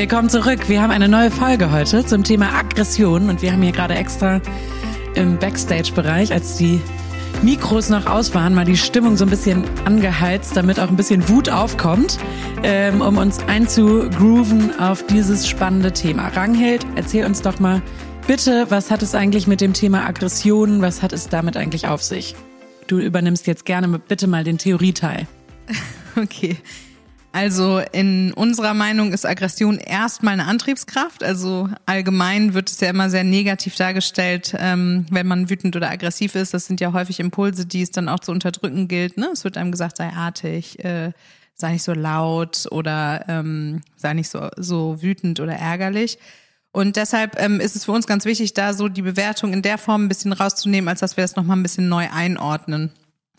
Willkommen zurück. Wir haben eine neue Folge heute zum Thema Aggression und wir haben hier gerade extra im Backstage-Bereich, als die Mikros noch aus waren, mal die Stimmung so ein bisschen angeheizt, damit auch ein bisschen Wut aufkommt, ähm, um uns einzugrooven auf dieses spannende Thema. Ranghild, erzähl uns doch mal bitte, was hat es eigentlich mit dem Thema Aggression, was hat es damit eigentlich auf sich? Du übernimmst jetzt gerne bitte mal den Theorieteil. Okay. Also in unserer Meinung ist Aggression erstmal eine Antriebskraft. Also allgemein wird es ja immer sehr negativ dargestellt, ähm, wenn man wütend oder aggressiv ist. Das sind ja häufig Impulse, die es dann auch zu unterdrücken gilt. Ne? Es wird einem gesagt, sei artig, äh, sei nicht so laut oder ähm, sei nicht so, so wütend oder ärgerlich. Und deshalb ähm, ist es für uns ganz wichtig, da so die Bewertung in der Form ein bisschen rauszunehmen, als dass wir das nochmal ein bisschen neu einordnen.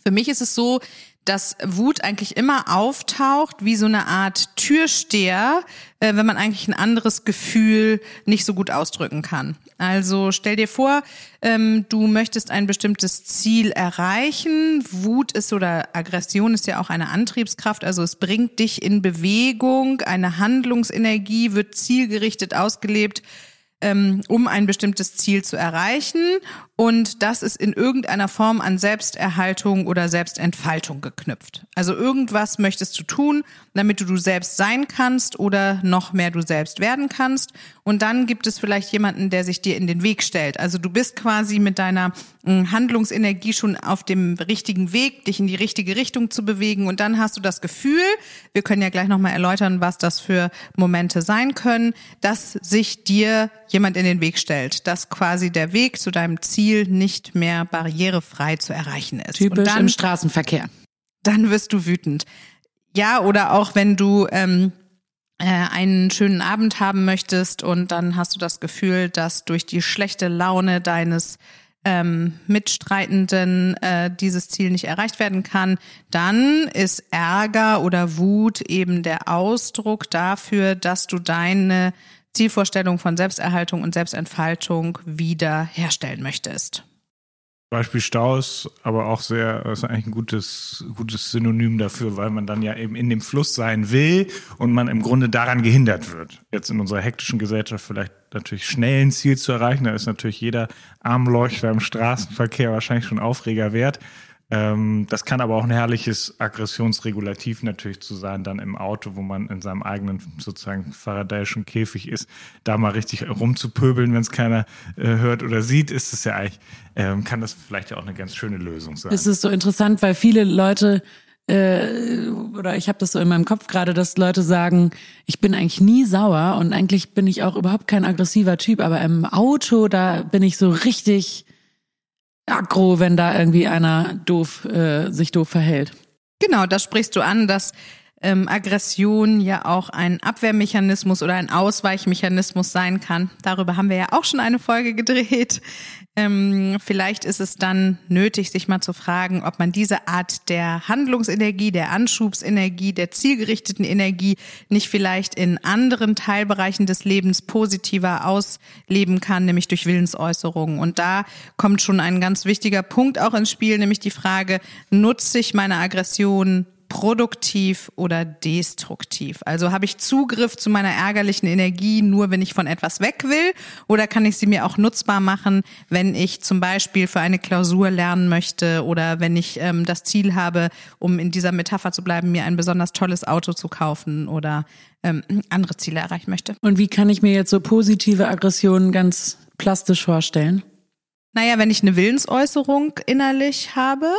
Für mich ist es so, dass Wut eigentlich immer auftaucht wie so eine Art Türsteher, äh, wenn man eigentlich ein anderes Gefühl nicht so gut ausdrücken kann. Also stell dir vor, ähm, du möchtest ein bestimmtes Ziel erreichen. Wut ist oder Aggression ist ja auch eine Antriebskraft, also es bringt dich in Bewegung, eine Handlungsenergie wird zielgerichtet ausgelebt ähm, um ein bestimmtes Ziel zu erreichen. Und das ist in irgendeiner Form an Selbsterhaltung oder Selbstentfaltung geknüpft. Also irgendwas möchtest du tun, damit du du selbst sein kannst oder noch mehr du selbst werden kannst. Und dann gibt es vielleicht jemanden, der sich dir in den Weg stellt. Also du bist quasi mit deiner hm, Handlungsenergie schon auf dem richtigen Weg, dich in die richtige Richtung zu bewegen. Und dann hast du das Gefühl, wir können ja gleich nochmal erläutern, was das für Momente sein können, dass sich dir jemand in den Weg stellt, dass quasi der Weg zu deinem Ziel nicht mehr barrierefrei zu erreichen ist. Typisch dann, im Straßenverkehr. Dann wirst du wütend. Ja, oder auch wenn du ähm, äh, einen schönen Abend haben möchtest und dann hast du das Gefühl, dass durch die schlechte Laune deines ähm, Mitstreitenden äh, dieses Ziel nicht erreicht werden kann, dann ist Ärger oder Wut eben der Ausdruck dafür, dass du deine Zielvorstellung von Selbsterhaltung und Selbstentfaltung wieder herstellen möchtest. Beispiel Staus, aber auch sehr, ist eigentlich ein gutes, gutes Synonym dafür, weil man dann ja eben in dem Fluss sein will und man im Grunde daran gehindert wird. Jetzt in unserer hektischen Gesellschaft vielleicht natürlich schnell ein Ziel zu erreichen, da ist natürlich jeder Armleuchter im Straßenverkehr wahrscheinlich schon Aufreger wert. Ähm, das kann aber auch ein herrliches Aggressionsregulativ natürlich zu sein, dann im Auto, wo man in seinem eigenen sozusagen faradäischen Käfig ist, da mal richtig rumzupöbeln, wenn es keiner äh, hört oder sieht, ist es ja eigentlich, ähm, kann das vielleicht ja auch eine ganz schöne Lösung sein. Es ist so interessant, weil viele Leute äh, oder ich habe das so in meinem Kopf gerade, dass Leute sagen, ich bin eigentlich nie sauer und eigentlich bin ich auch überhaupt kein aggressiver Typ, aber im Auto, da bin ich so richtig aggro, wenn da irgendwie einer doof äh, sich doof verhält. Genau, das sprichst du an, dass ähm, Aggression ja auch ein Abwehrmechanismus oder ein Ausweichmechanismus sein kann. Darüber haben wir ja auch schon eine Folge gedreht. Ähm, vielleicht ist es dann nötig, sich mal zu fragen, ob man diese Art der Handlungsenergie, der Anschubsenergie, der zielgerichteten Energie nicht vielleicht in anderen Teilbereichen des Lebens positiver ausleben kann, nämlich durch Willensäußerungen. Und da kommt schon ein ganz wichtiger Punkt auch ins Spiel, nämlich die Frage, nutze ich meine Aggression produktiv oder destruktiv? Also habe ich Zugriff zu meiner ärgerlichen Energie nur, wenn ich von etwas weg will? Oder kann ich sie mir auch nutzbar machen, wenn ich zum Beispiel für eine Klausur lernen möchte oder wenn ich ähm, das Ziel habe, um in dieser Metapher zu bleiben, mir ein besonders tolles Auto zu kaufen oder ähm, andere Ziele erreichen möchte? Und wie kann ich mir jetzt so positive Aggressionen ganz plastisch vorstellen? Naja, wenn ich eine Willensäußerung innerlich habe,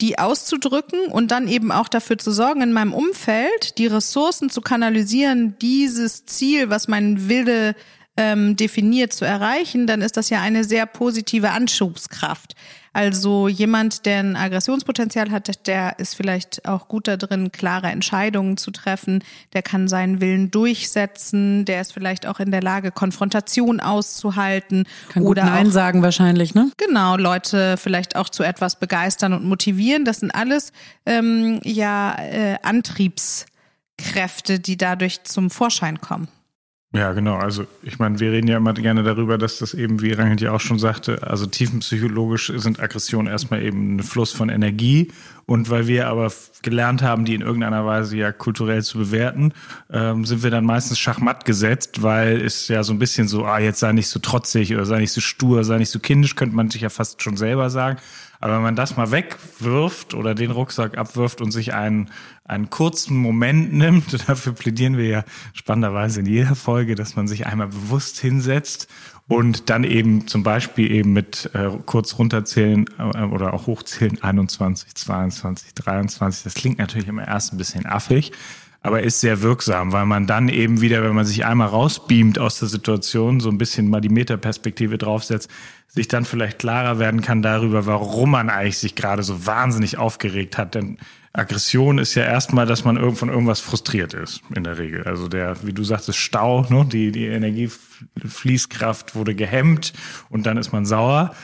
die auszudrücken und dann eben auch dafür zu sorgen, in meinem Umfeld die Ressourcen zu kanalisieren, dieses Ziel, was mein Wille ähm, definiert, zu erreichen, dann ist das ja eine sehr positive Anschubskraft. Also jemand, der ein Aggressionspotenzial hat, der ist vielleicht auch gut da drin, klare Entscheidungen zu treffen, der kann seinen Willen durchsetzen, der ist vielleicht auch in der Lage, Konfrontation auszuhalten. Kann oder gut Nein auch, sagen wahrscheinlich, ne? Genau, Leute vielleicht auch zu etwas begeistern und motivieren. Das sind alles ähm, ja äh, Antriebskräfte, die dadurch zum Vorschein kommen. Ja, genau. Also ich meine, wir reden ja immer gerne darüber, dass das eben, wie Rangel ja auch schon sagte, also tiefenpsychologisch sind Aggressionen erstmal eben ein Fluss von Energie Und weil wir aber gelernt haben, die in irgendeiner Weise ja kulturell zu bewerten, ähm, sind wir dann meistens schachmatt gesetzt, weil es ja so ein bisschen so, ah, jetzt sei nicht so trotzig oder sei nicht so stur, sei nicht so kindisch, könnte man sich ja fast schon selber sagen. Aber wenn man das mal wegwirft oder den Rucksack abwirft und sich einen, einen kurzen Moment nimmt, dafür plädieren wir ja spannenderweise in jeder Folge, dass man sich einmal bewusst hinsetzt und dann eben zum Beispiel eben mit äh, kurz runterzählen äh, oder auch hochzählen 21, 22, 23. Das klingt natürlich immer erst ein bisschen affig, aber ist sehr wirksam, weil man dann eben wieder, wenn man sich einmal rausbeamt aus der Situation, so ein bisschen mal die Metaperspektive draufsetzt, sich dann vielleicht klarer werden kann darüber, warum man eigentlich sich gerade so wahnsinnig aufgeregt hat. Denn Aggression ist ja erstmal, dass man von irgendwas frustriert ist, in der Regel. Also der, wie du sagtest, Stau, ne? die, die Energiefließkraft wurde gehemmt und dann ist man sauer.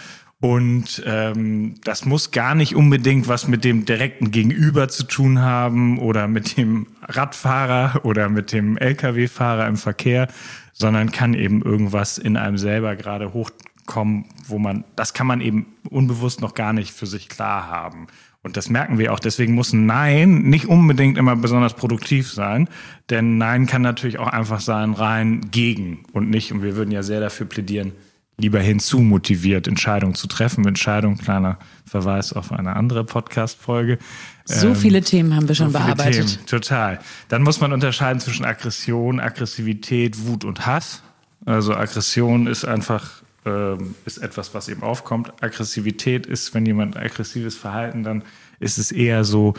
Und ähm, das muss gar nicht unbedingt was mit dem direkten Gegenüber zu tun haben oder mit dem Radfahrer oder mit dem Lkw-Fahrer im Verkehr, sondern kann eben irgendwas in einem selber gerade hochkommen, wo man, das kann man eben unbewusst noch gar nicht für sich klar haben. Und das merken wir auch. Deswegen muss Nein nicht unbedingt immer besonders produktiv sein. Denn Nein kann natürlich auch einfach sein, rein gegen und nicht. Und wir würden ja sehr dafür plädieren, lieber hinzu motiviert, Entscheidungen zu treffen. Entscheidung, kleiner Verweis auf eine andere Podcast-Folge. So ähm, viele Themen haben wir schon so bearbeitet. Themen, total. Dann muss man unterscheiden zwischen Aggression, Aggressivität, Wut und Hass. Also Aggression ist einfach ähm, ist etwas, was eben aufkommt. Aggressivität ist, wenn jemand aggressives Verhalten, dann ist es eher so,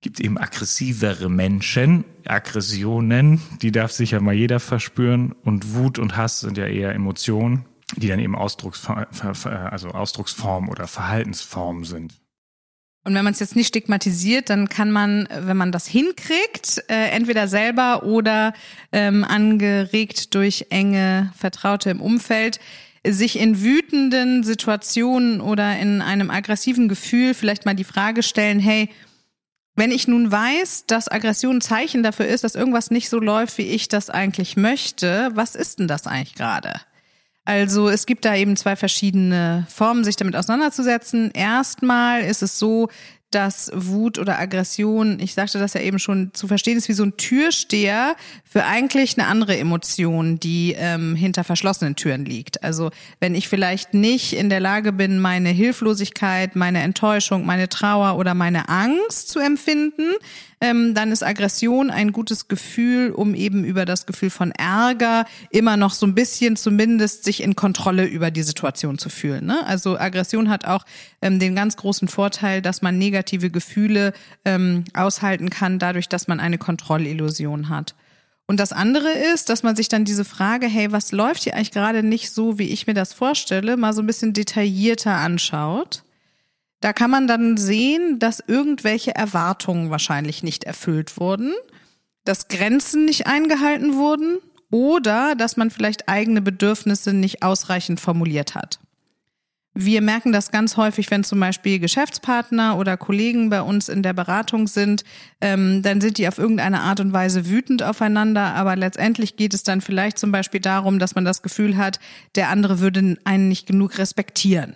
gibt eben aggressivere Menschen, Aggressionen, die darf sicher mal jeder verspüren. Und Wut und Hass sind ja eher Emotionen die dann eben Ausdrucksform, also Ausdrucksform oder Verhaltensform sind. Und wenn man es jetzt nicht stigmatisiert, dann kann man, wenn man das hinkriegt, äh, entweder selber oder ähm, angeregt durch enge Vertraute im Umfeld, sich in wütenden Situationen oder in einem aggressiven Gefühl vielleicht mal die Frage stellen, hey, wenn ich nun weiß, dass Aggression ein Zeichen dafür ist, dass irgendwas nicht so läuft, wie ich das eigentlich möchte, was ist denn das eigentlich gerade? Also es gibt da eben zwei verschiedene Formen, sich damit auseinanderzusetzen. Erstmal ist es so, dass Wut oder Aggression, ich sagte das ja eben schon, zu verstehen ist wie so ein Türsteher für eigentlich eine andere Emotion, die ähm, hinter verschlossenen Türen liegt. Also wenn ich vielleicht nicht in der Lage bin, meine Hilflosigkeit, meine Enttäuschung, meine Trauer oder meine Angst zu empfinden, ähm, dann ist Aggression ein gutes Gefühl, um eben über das Gefühl von Ärger immer noch so ein bisschen zumindest sich in Kontrolle über die Situation zu fühlen. Ne? Also Aggression hat auch ähm, den ganz großen Vorteil, dass man negative Gefühle ähm, aushalten kann, dadurch, dass man eine Kontrollillusion hat. Und das andere ist, dass man sich dann diese Frage, hey, was läuft hier eigentlich gerade nicht so, wie ich mir das vorstelle, mal so ein bisschen detaillierter anschaut da kann man dann sehen, dass irgendwelche Erwartungen wahrscheinlich nicht erfüllt wurden, dass Grenzen nicht eingehalten wurden oder dass man vielleicht eigene Bedürfnisse nicht ausreichend formuliert hat. Wir merken das ganz häufig, wenn zum Beispiel Geschäftspartner oder Kollegen bei uns in der Beratung sind, ähm, dann sind die auf irgendeine Art und Weise wütend aufeinander, aber letztendlich geht es dann vielleicht zum Beispiel darum, dass man das Gefühl hat, der andere würde einen nicht genug respektieren.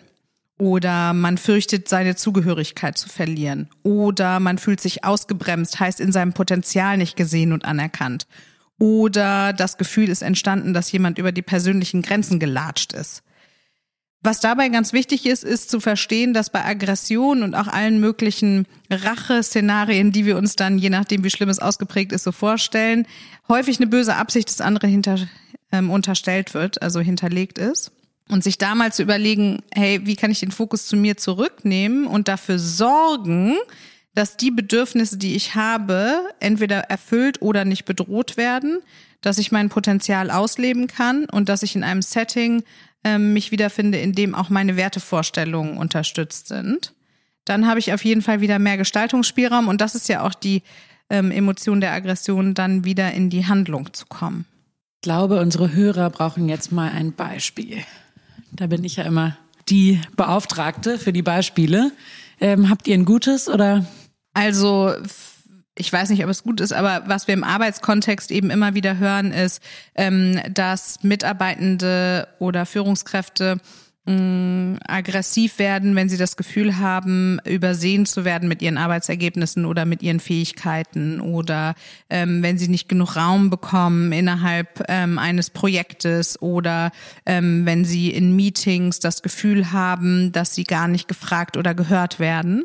Oder man fürchtet, seine Zugehörigkeit zu verlieren. Oder man fühlt sich ausgebremst, heißt in seinem Potenzial nicht gesehen und anerkannt. Oder das Gefühl ist entstanden, dass jemand über die persönlichen Grenzen gelatscht ist. Was dabei ganz wichtig ist, ist zu verstehen, dass bei Aggression und auch allen möglichen Rache-Szenarien, die wir uns dann, je nachdem wie schlimm es ausgeprägt ist, so vorstellen, häufig eine böse Absicht des anderen hinter, ähm, unterstellt wird, also hinterlegt ist. Und sich da mal zu überlegen, hey, wie kann ich den Fokus zu mir zurücknehmen und dafür sorgen, dass die Bedürfnisse, die ich habe, entweder erfüllt oder nicht bedroht werden, dass ich mein Potenzial ausleben kann und dass ich in einem Setting ähm, mich wiederfinde, in dem auch meine Wertevorstellungen unterstützt sind. Dann habe ich auf jeden Fall wieder mehr Gestaltungsspielraum und das ist ja auch die ähm, Emotion der Aggression, dann wieder in die Handlung zu kommen. Ich glaube, unsere Hörer brauchen jetzt mal ein Beispiel. Da bin ich ja immer die Beauftragte für die Beispiele. Ähm, habt ihr ein gutes oder? Also ich weiß nicht, ob es gut ist, aber was wir im Arbeitskontext eben immer wieder hören, ist, ähm, dass Mitarbeitende oder Führungskräfte aggressiv werden, wenn sie das Gefühl haben, übersehen zu werden mit ihren Arbeitsergebnissen oder mit ihren Fähigkeiten oder ähm, wenn sie nicht genug Raum bekommen innerhalb ähm, eines Projektes oder ähm, wenn sie in Meetings das Gefühl haben, dass sie gar nicht gefragt oder gehört werden.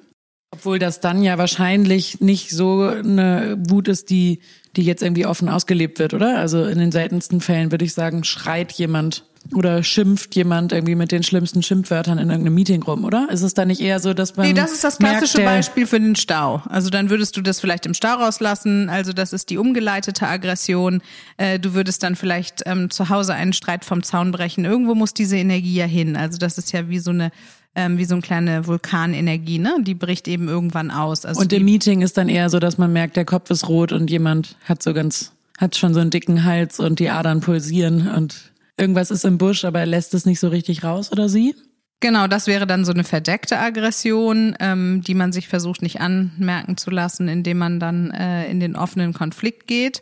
Obwohl das dann ja wahrscheinlich nicht so eine Wut ist, die, die jetzt irgendwie offen ausgelebt wird, oder? Also in den seltensten Fällen würde ich sagen, schreit jemand oder schimpft jemand irgendwie mit den schlimmsten Schimpfwörtern in irgendeinem Meeting rum, oder? Ist es da nicht eher so, dass man. Nee, das ist das klassische merkt, Beispiel für den Stau. Also dann würdest du das vielleicht im Stau rauslassen. Also das ist die umgeleitete Aggression. Äh, du würdest dann vielleicht ähm, zu Hause einen Streit vom Zaun brechen. Irgendwo muss diese Energie ja hin. Also das ist ja wie so eine ähm, wie so eine kleine Vulkanenergie, ne? Die bricht eben irgendwann aus. Also Und im Meeting ist dann eher so, dass man merkt, der Kopf ist rot und jemand hat so ganz, hat schon so einen dicken Hals und die Adern pulsieren und irgendwas ist im Busch, aber er lässt es nicht so richtig raus oder sie? Genau, das wäre dann so eine verdeckte Aggression, ähm, die man sich versucht nicht anmerken zu lassen, indem man dann äh, in den offenen Konflikt geht.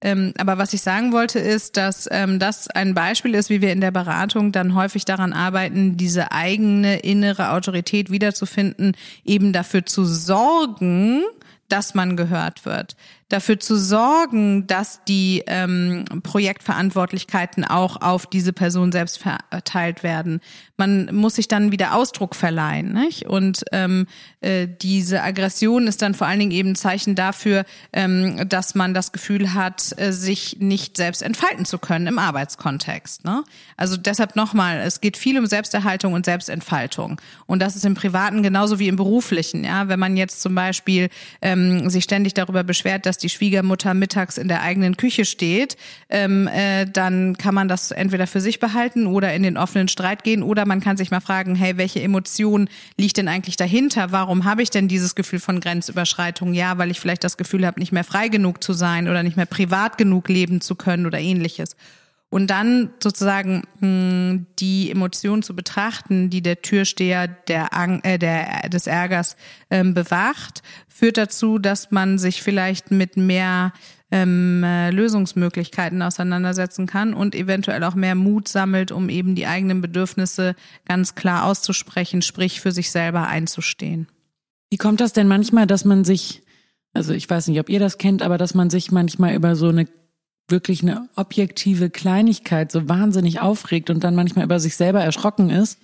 Ähm, aber was ich sagen wollte, ist, dass ähm, das ein Beispiel ist, wie wir in der Beratung dann häufig daran arbeiten, diese eigene innere Autorität wiederzufinden, eben dafür zu sorgen, dass man gehört wird, dafür zu sorgen, dass die ähm, Projektverantwortlichkeiten auch auf diese Person selbst verteilt werden. Man muss sich dann wieder Ausdruck verleihen, nicht? Und ähm, äh, diese Aggression ist dann vor allen Dingen eben ein Zeichen dafür, ähm, dass man das Gefühl hat, äh, sich nicht selbst entfalten zu können im Arbeitskontext. Ne? Also deshalb nochmal, es geht viel um Selbsterhaltung und Selbstentfaltung. Und das ist im Privaten genauso wie im beruflichen. Ja, wenn man jetzt zum Beispiel ähm, sich ständig darüber beschwert, dass die Schwiegermutter mittags in der eigenen Küche steht, ähm, äh, dann kann man das entweder für sich behalten oder in den offenen Streit gehen oder man kann sich mal fragen, hey, welche Emotion liegt denn eigentlich dahinter? Warum habe ich denn dieses Gefühl von Grenzüberschreitung? Ja, weil ich vielleicht das Gefühl habe, nicht mehr frei genug zu sein oder nicht mehr privat genug leben zu können oder ähnliches. Und dann sozusagen mh, die Emotion zu betrachten, die der Türsteher der, Ang äh, der des Ärgers ähm, bewacht, führt dazu, dass man sich vielleicht mit mehr ähm, äh, Lösungsmöglichkeiten auseinandersetzen kann und eventuell auch mehr Mut sammelt, um eben die eigenen Bedürfnisse ganz klar auszusprechen, sprich für sich selber einzustehen. Wie kommt das denn manchmal, dass man sich, also ich weiß nicht, ob ihr das kennt, aber dass man sich manchmal über so eine wirklich eine objektive Kleinigkeit so wahnsinnig aufregt und dann manchmal über sich selber erschrocken ist?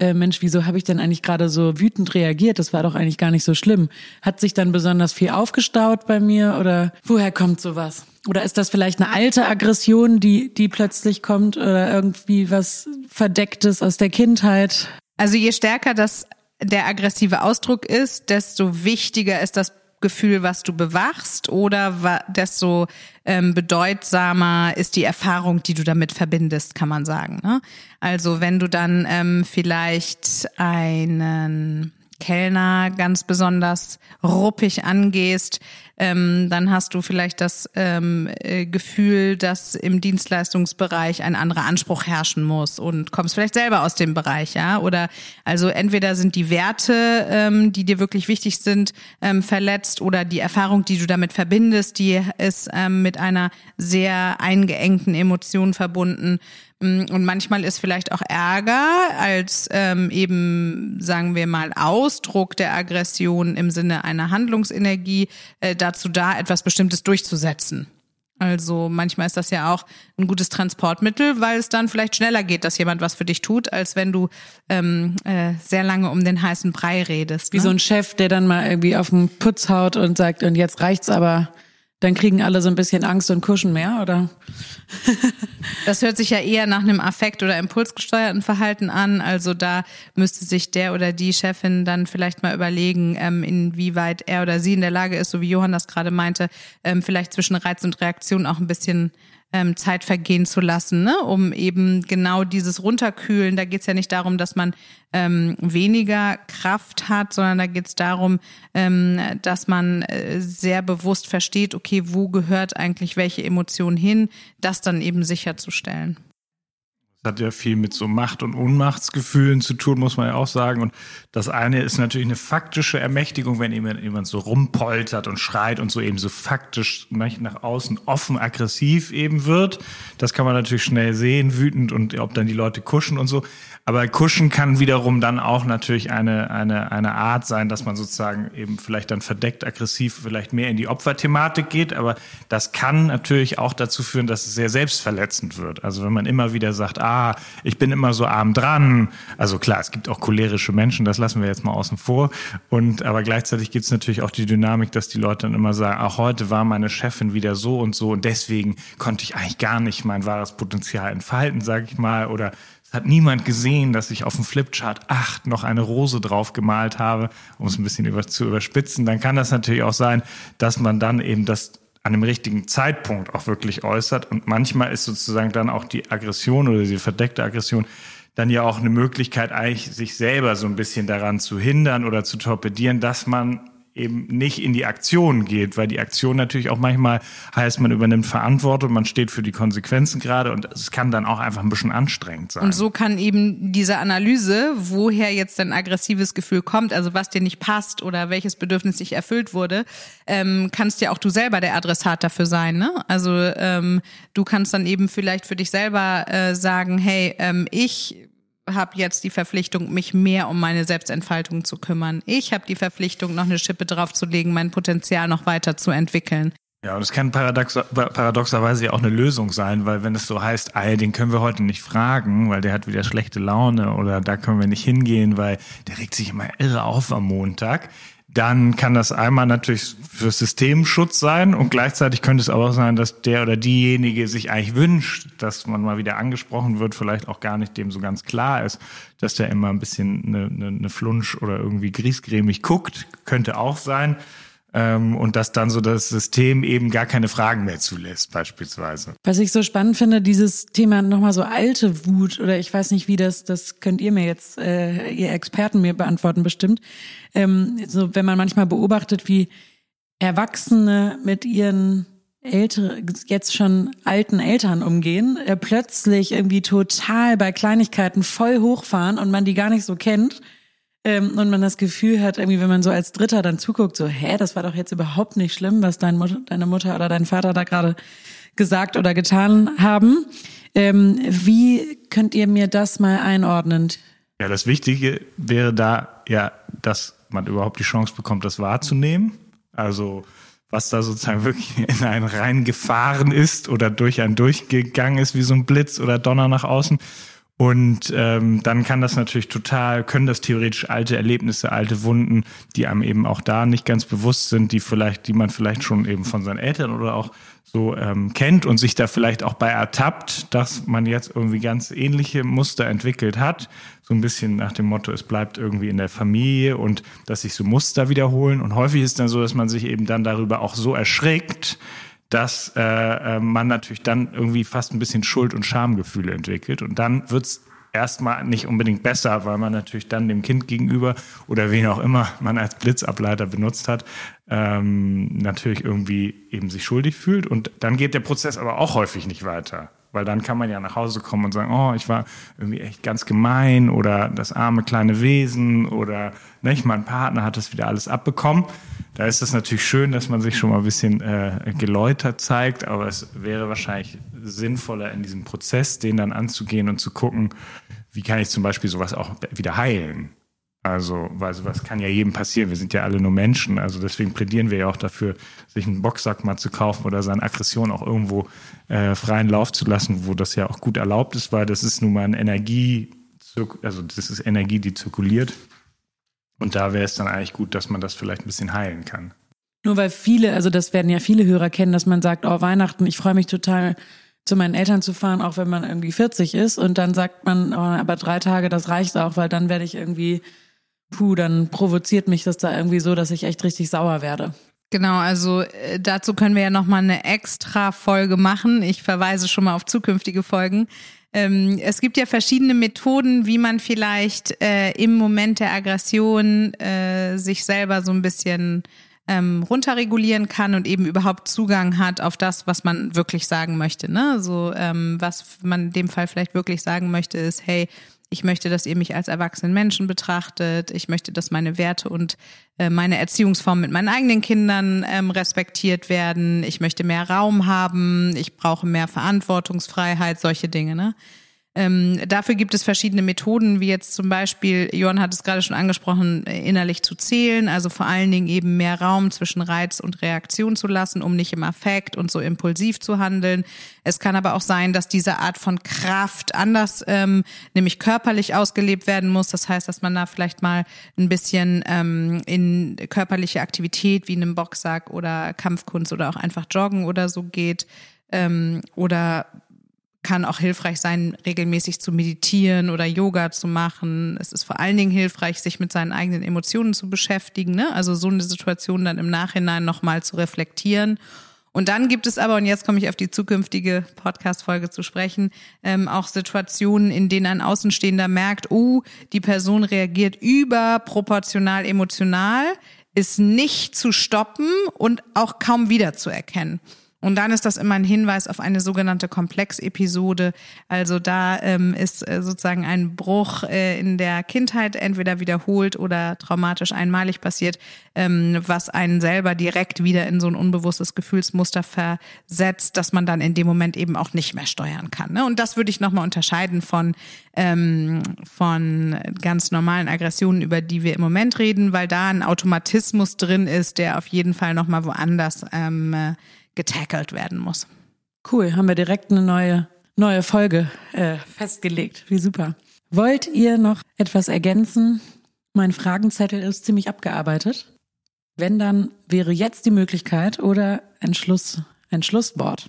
Äh, Mensch, wieso habe ich denn eigentlich gerade so wütend reagiert? Das war doch eigentlich gar nicht so schlimm. Hat sich dann besonders viel aufgestaut bei mir oder woher kommt sowas? Oder ist das vielleicht eine alte Aggression, die, die plötzlich kommt oder irgendwie was Verdecktes aus der Kindheit? Also je stärker das der aggressive Ausdruck ist, desto wichtiger ist das Gefühl, was du bewachst, oder desto ähm, bedeutsamer ist die Erfahrung, die du damit verbindest, kann man sagen. Ne? Also wenn du dann ähm, vielleicht einen Kellner ganz besonders ruppig angehst, ähm, dann hast du vielleicht das ähm, äh, Gefühl, dass im Dienstleistungsbereich ein anderer Anspruch herrschen muss und kommst vielleicht selber aus dem Bereich, ja? Oder also entweder sind die Werte, ähm, die dir wirklich wichtig sind, ähm, verletzt oder die Erfahrung, die du damit verbindest, die ist ähm, mit einer sehr eingeengten Emotion verbunden. Mm, Und manchmal ist vielleicht auch Ärger als ähm, eben, sagen wir mal, Ausdruck der Aggression im Sinne einer Handlungsenergie äh, dazu da, etwas Bestimmtes durchzusetzen. Also manchmal ist das ja auch ein gutes Transportmittel, weil es dann vielleicht schneller geht, dass jemand was für dich tut, als wenn du ähm, äh, sehr lange um den heißen Brei redest. Wie ne? so ein Chef, der dann mal irgendwie auf den Putz haut und sagt, und jetzt reicht's aber. Dann kriegen alle so ein bisschen Angst und kuschen mehr, oder? Das hört sich ja eher nach einem affekt- oder impulsgesteuerten Verhalten an. Also da müsste sich der oder die Chefin dann vielleicht mal überlegen, ähm, inwieweit er oder sie in der Lage ist, so wie Johann das gerade meinte, ähm, vielleicht zwischen Reiz und Reaktion auch ein bisschen ähm, Zeit vergehen zu lassen, ne? um eben genau dieses Runterkühlen. Da geht es ja nicht darum, dass man ähm, weniger Kraft hat, sondern da geht es darum, ähm, dass man äh, sehr bewusst versteht, okay, wo gehört eigentlich welche Emotion hin, das dann eben sicherzustellen. Das hat ja viel mit so Macht- und Ohnmachtsgefühlen zu tun, muss man ja auch sagen. Und das eine ist natürlich eine faktische Ermächtigung, wenn jemand, jemand so rumpoltert und schreit und so eben so faktisch nach außen offen aggressiv eben wird. Das kann man natürlich schnell sehen, wütend und ob dann die Leute kuschen und so. Aber Kuschen kann wiederum dann auch natürlich eine, eine, eine Art sein, dass man sozusagen eben vielleicht dann verdeckt aggressiv vielleicht mehr in die Opferthematik geht. Aber das kann natürlich auch dazu führen, dass es sehr selbstverletzend wird. Also wenn man immer wieder sagt, ah, ich bin immer so arm dran. Also klar, es gibt auch cholerische Menschen, das lassen wir jetzt mal außen vor. Und aber gleichzeitig gibt es natürlich auch die Dynamik, dass die Leute dann immer sagen, ach, heute war meine Chefin wieder so und so und deswegen konnte ich eigentlich gar nicht mein wahres Potenzial entfalten, sage ich mal. Oder es hat niemand gesehen, dass ich auf dem Flipchart 8 noch eine Rose drauf gemalt habe, um es ein bisschen über, zu überspitzen. Dann kann das natürlich auch sein, dass man dann eben das an dem richtigen Zeitpunkt auch wirklich äußert. Und manchmal ist sozusagen dann auch die Aggression oder die verdeckte Aggression dann ja auch eine Möglichkeit, eigentlich sich selber so ein bisschen daran zu hindern oder zu torpedieren, dass man eben nicht in die Aktion geht, weil die Aktion natürlich auch manchmal heißt, man übernimmt Verantwortung, man steht für die Konsequenzen gerade und es kann dann auch einfach ein bisschen anstrengend sein. Und so kann eben diese Analyse, woher jetzt ein aggressives Gefühl kommt, also was dir nicht passt oder welches Bedürfnis nicht erfüllt wurde, ähm, kannst ja auch du selber der Adressat dafür sein. Ne? Also ähm, du kannst dann eben vielleicht für dich selber äh, sagen, hey, ähm, ich habe jetzt die Verpflichtung, mich mehr um meine Selbstentfaltung zu kümmern. Ich habe die Verpflichtung, noch eine Schippe draufzulegen, mein Potenzial noch weiter zu entwickeln. Ja, und es kann paradox paradoxerweise ja auch eine Lösung sein, weil wenn es so heißt, ey, den können wir heute nicht fragen, weil der hat wieder schlechte Laune oder da können wir nicht hingehen, weil der regt sich immer irre auf am Montag, dann kann das einmal natürlich für Systemschutz sein und gleichzeitig könnte es aber auch sein, dass der oder diejenige sich eigentlich wünscht, dass man mal wieder angesprochen wird, vielleicht auch gar nicht dem so ganz klar ist, dass der immer ein bisschen eine, eine, eine Flunsch oder irgendwie griesgrämig guckt, könnte auch sein. Ähm, und dass dann so das System eben gar keine Fragen mehr zulässt, beispielsweise. Was ich so spannend finde, dieses Thema nochmal so alte Wut oder ich weiß nicht, wie das, das könnt ihr mir jetzt, äh, ihr Experten mir beantworten bestimmt. Ähm, so, wenn man manchmal beobachtet, wie Erwachsene mit ihren ältere, jetzt schon alten Eltern umgehen, äh, plötzlich irgendwie total bei Kleinigkeiten voll hochfahren und man die gar nicht so kennt ähm, und man das Gefühl hat, irgendwie, wenn man so als Dritter dann zuguckt, so, hä, das war doch jetzt überhaupt nicht schlimm, was dein Mutter, deine Mutter oder dein Vater da gerade gesagt oder getan haben. Ähm, wie könnt ihr mir das mal einordnen? Ja, das Wichtige wäre da ja, dass man überhaupt die Chance bekommt, das wahrzunehmen. Also was da sozusagen wirklich in einen reingefahren ist oder durch einen durchgegangen ist wie so ein Blitz oder Donner nach außen und ähm, dann kann das natürlich total, können das theoretisch alte Erlebnisse, alte Wunden, die einem eben auch da nicht ganz bewusst sind, die vielleicht, die man vielleicht schon eben von seinen Eltern oder auch so ähm, kennt und sich da vielleicht auch bei ertappt, dass man jetzt irgendwie ganz ähnliche Muster entwickelt hat. So ein bisschen nach dem Motto, es bleibt irgendwie in der Familie und dass sich so Muster wiederholen. Und häufig ist dann so, dass man sich eben dann darüber auch so erschrickt, dass äh, äh, man natürlich dann irgendwie fast ein bisschen Schuld- und Schamgefühle entwickelt. Und dann wird's erstmal nicht unbedingt besser, weil man natürlich dann dem Kind gegenüber oder wen auch immer man als Blitzableiter benutzt hat, ähm, natürlich irgendwie eben sich schuldig fühlt. Und dann geht der Prozess aber auch häufig nicht weiter. Weil dann kann man ja nach Hause kommen und sagen, oh, ich war irgendwie echt ganz gemein oder das arme kleine Wesen oder nicht, mein Partner hat das wieder alles abbekommen. Da ist es natürlich schön, dass man sich schon mal ein bisschen äh, geläutert zeigt, aber es wäre wahrscheinlich sinnvoller in diesem Prozess, den dann anzugehen und zu gucken, wie kann ich zum Beispiel sowas auch wieder heilen. Also, weil sowas kann ja jedem passieren. Wir sind ja alle nur Menschen. Also deswegen plädieren wir ja auch dafür, sich einen Boxsack mal zu kaufen oder seine Aggression auch irgendwo äh, freien Lauf zu lassen, wo das ja auch gut erlaubt ist, weil das ist nun mal eine Energie, also das ist Energie, die zirkuliert. Und da wäre es dann eigentlich gut, dass man das vielleicht ein bisschen heilen kann. Nur weil viele, also das werden ja viele Hörer kennen, dass man sagt, oh Weihnachten, ich freue mich total zu meinen Eltern zu fahren, auch wenn man irgendwie 40 ist. Und dann sagt man, oh, aber drei Tage, das reicht auch, weil dann werde ich irgendwie, puh, dann provoziert mich das da irgendwie so, dass ich echt richtig sauer werde. Genau, also äh, dazu können wir ja nochmal eine extra Folge machen. Ich verweise schon mal auf zukünftige Folgen. Ähm, es gibt ja verschiedene Methoden, wie man vielleicht äh, im Moment der Aggression äh, sich selber so ein bisschen ähm, runterregulieren kann und eben überhaupt Zugang hat auf das, was man wirklich sagen möchte. Ne? So ähm, was man in dem Fall vielleicht wirklich sagen möchte, ist, hey, ich möchte, dass ihr mich als erwachsenen Menschen betrachtet. Ich möchte, dass meine Werte und äh, meine Erziehungsform mit meinen eigenen Kindern ähm, respektiert werden. Ich möchte mehr Raum haben. Ich brauche mehr Verantwortungsfreiheit, solche Dinge. Ne? Ähm, dafür gibt es verschiedene Methoden, wie jetzt zum Beispiel, Johann hat es gerade schon angesprochen, innerlich zu zählen, also vor allen Dingen eben mehr Raum zwischen Reiz und Reaktion zu lassen, um nicht im Affekt und so impulsiv zu handeln. Es kann aber auch sein, dass diese Art von Kraft anders, ähm, nämlich körperlich ausgelebt werden muss. Das heißt, dass man da vielleicht mal ein bisschen ähm, in körperliche Aktivität wie einem Boxsack oder Kampfkunst oder auch einfach Joggen oder so geht. Ähm, oder kann auch hilfreich sein, regelmäßig zu meditieren oder Yoga zu machen. Es ist vor allen Dingen hilfreich, sich mit seinen eigenen Emotionen zu beschäftigen. Ne? Also so eine Situation dann im Nachhinein nochmal zu reflektieren. Und dann gibt es aber, und jetzt komme ich auf die zukünftige Podcast-Folge zu sprechen, ähm, auch Situationen, in denen ein Außenstehender merkt, oh, die Person reagiert überproportional emotional, ist nicht zu stoppen und auch kaum wiederzuerkennen. Und dann ist das immer ein Hinweis auf eine sogenannte Komplexepisode. Also da ähm, ist äh, sozusagen ein Bruch äh, in der Kindheit entweder wiederholt oder traumatisch einmalig passiert, ähm, was einen selber direkt wieder in so ein unbewusstes Gefühlsmuster versetzt, dass man dann in dem Moment eben auch nicht mehr steuern kann. Ne? Und das würde ich nochmal unterscheiden von, ähm, von ganz normalen Aggressionen, über die wir im Moment reden, weil da ein Automatismus drin ist, der auf jeden Fall nochmal woanders ähm, getackelt werden muss. Cool, haben wir direkt eine neue, neue Folge äh, festgelegt. Wie super. Wollt ihr noch etwas ergänzen? Mein Fragenzettel ist ziemlich abgearbeitet. Wenn, dann wäre jetzt die Möglichkeit oder ein Schluss, ein Schlusswort.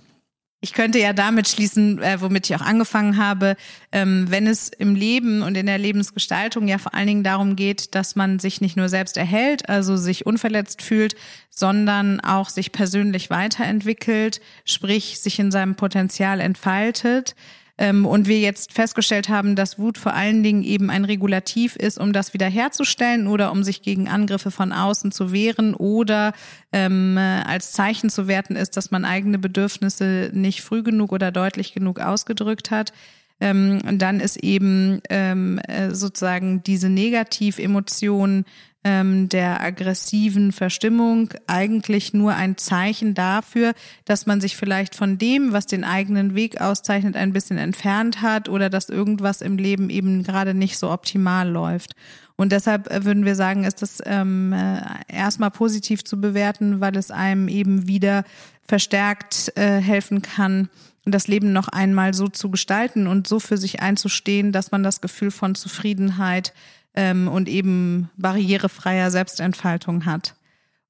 Ich könnte ja damit schließen, äh, womit ich auch angefangen habe, ähm, wenn es im Leben und in der Lebensgestaltung ja vor allen Dingen darum geht, dass man sich nicht nur selbst erhält, also sich unverletzt fühlt, sondern auch sich persönlich weiterentwickelt, sprich sich in seinem Potenzial entfaltet, und wir jetzt festgestellt haben, dass Wut vor allen Dingen eben ein Regulativ ist, um das wiederherzustellen oder um sich gegen Angriffe von außen zu wehren oder ähm, als Zeichen zu werten ist, dass man eigene Bedürfnisse nicht früh genug oder deutlich genug ausgedrückt hat. Ähm, dann ist eben ähm, äh, sozusagen diese Negativemotion ähm, der aggressiven Verstimmung eigentlich nur ein Zeichen dafür, dass man sich vielleicht von dem, was den eigenen Weg auszeichnet, ein bisschen entfernt hat oder dass irgendwas im Leben eben gerade nicht so optimal läuft. Und deshalb äh, würden wir sagen, ist das ähm, äh, erstmal positiv zu bewerten, weil es einem eben wieder verstärkt äh, helfen kann, das Leben noch einmal so zu gestalten und so für sich einzustehen, dass man das Gefühl von Zufriedenheit ähm, und eben barrierefreier Selbstentfaltung hat.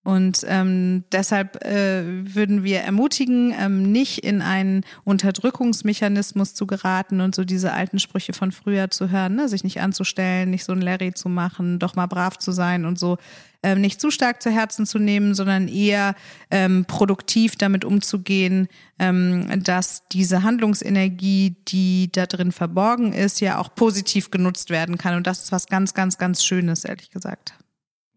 Und ähm, deshalb äh, würden wir ermutigen, ähm, nicht in einen Unterdrückungsmechanismus zu geraten und so diese alten Sprüche von früher zu hören, ne? sich nicht anzustellen, nicht so ein Larry zu machen, doch mal brav zu sein und so, ähm, nicht zu stark zu Herzen zu nehmen, sondern eher ähm, produktiv damit umzugehen, ähm, dass diese Handlungsenergie, die da drin verborgen ist, ja auch positiv genutzt werden kann. Und das ist was ganz, ganz, ganz Schönes, ehrlich gesagt.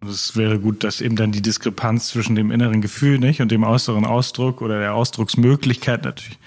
Es wäre gut, dass eben dann die Diskrepanz zwischen dem inneren Gefühl nicht und dem äußeren Ausdruck oder der Ausdrucksmöglichkeit natürlich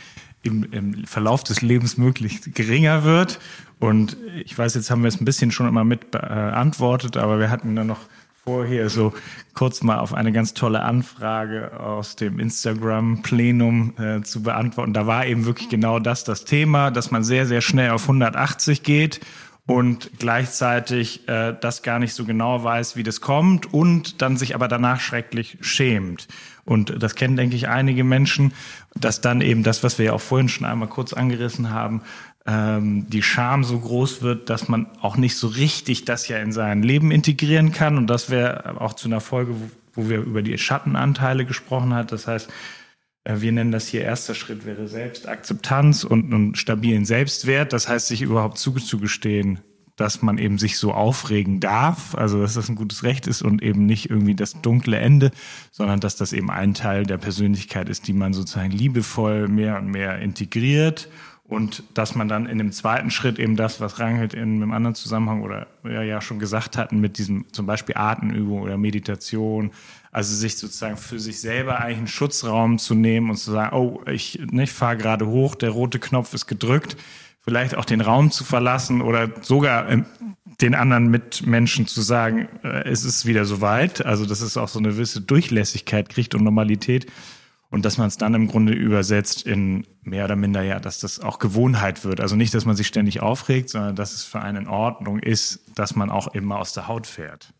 im, im Verlauf des Lebens möglichst geringer wird. Und ich weiß, jetzt haben wir es ein bisschen schon immer mit beantwortet, aber wir hatten dann noch vorher so kurz mal auf eine ganz tolle Anfrage aus dem Instagram-Plenum äh, zu beantworten. Da war eben wirklich genau das das Thema, dass man sehr, sehr schnell auf 180 geht und gleichzeitig äh, das gar nicht so genau weiß, wie das kommt und dann sich aber danach schrecklich schämt. Und das kennen, denke ich, einige Menschen, dass dann eben das, was wir ja auch vorhin schon einmal kurz angerissen haben, ähm, die Scham so groß wird, dass man auch nicht so richtig das ja in sein Leben integrieren kann. Und das wäre auch zu einer Folge, wo, wo wir über die Schattenanteile gesprochen hat. Das heißt, wir nennen das hier erster Schritt wäre Selbstakzeptanz und einen stabilen Selbstwert. Das heißt, sich überhaupt zuzugestehen, dass man eben sich so aufregen darf, also dass das ein gutes Recht ist und eben nicht irgendwie das dunkle Ende, sondern dass das eben ein Teil der Persönlichkeit ist, die man sozusagen liebevoll mehr und mehr integriert Und dass man dann in dem zweiten Schritt eben das, was Rangelt in einem anderen Zusammenhang oder ja, ja schon gesagt hatten, mit diesem zum Beispiel Atemübung oder Meditation, also sich sozusagen für sich selber eigentlich einen Schutzraum zu nehmen und zu sagen, oh, ich nicht fahre gerade hoch, der rote Knopf ist gedrückt, vielleicht auch den Raum zu verlassen oder sogar ähm, den anderen Mitmenschen zu sagen, äh, es ist wieder soweit. Also dass es auch so eine gewisse Durchlässigkeit kriegt und Normalität. Und dass man es dann im Grunde übersetzt in mehr oder minder, ja, dass das auch Gewohnheit wird. Also nicht, dass man sich ständig aufregt, sondern dass es für einen in Ordnung ist, dass man auch immer aus der Haut fährt.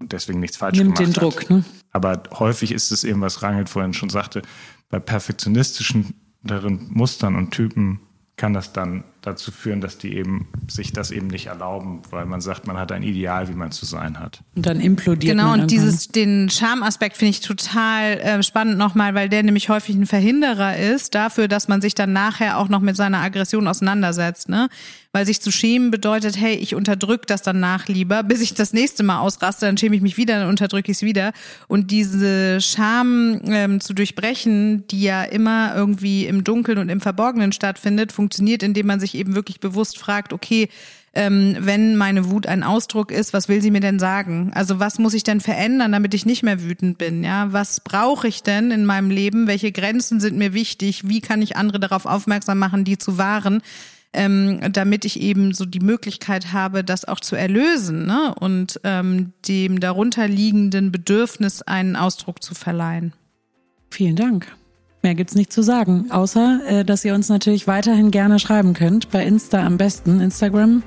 Und deswegen nichts falsch Nimmt gemacht den Druck, hat. ne? Aber häufig ist es eben, was Rangelt vorhin schon sagte, bei perfektionistischen Mustern und Typen kann das dann dazu führen, dass die eben sich das eben nicht erlauben, weil man sagt, man hat ein Ideal, wie man zu sein hat. Und dann implodiert Genau, man und dieses, den Schamaspekt finde ich total äh, spannend nochmal, weil der nämlich häufig ein Verhinderer ist dafür, dass man sich dann nachher auch noch mit seiner Aggression auseinandersetzt, ne? Weil sich zu schämen bedeutet, hey, ich unterdrück das dann nach lieber, bis ich das nächste Mal ausraste, dann schäme ich mich wieder, dann unterdrücke ich es wieder. Und diese Scham ähm, zu durchbrechen, die ja immer irgendwie im Dunkeln und im Verborgenen stattfindet, funktioniert, indem man sich eben wirklich bewusst fragt, okay, ähm, wenn meine Wut ein Ausdruck ist, was will sie mir denn sagen? Also was muss ich denn verändern, damit ich nicht mehr wütend bin? Ja, was brauche ich denn in meinem Leben? Welche Grenzen sind mir wichtig? Wie kann ich andere darauf aufmerksam machen, die zu wahren? Ähm, damit ich eben so die Möglichkeit habe, das auch zu erlösen ne? und ähm, dem darunterliegenden Bedürfnis einen Ausdruck zu verleihen. Vielen Dank. Mehr gibt's nicht zu sagen, außer äh, dass ihr uns natürlich weiterhin gerne schreiben könnt. Bei Insta am besten, Instagram.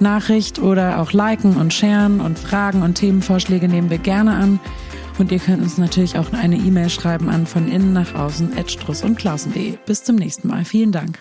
Nachricht oder auch liken und sharen und Fragen und Themenvorschläge nehmen wir gerne an. Und ihr könnt uns natürlich auch eine E-Mail schreiben an von innen nach außen at struss und klausen.de. Bis zum nächsten Mal. Vielen Dank.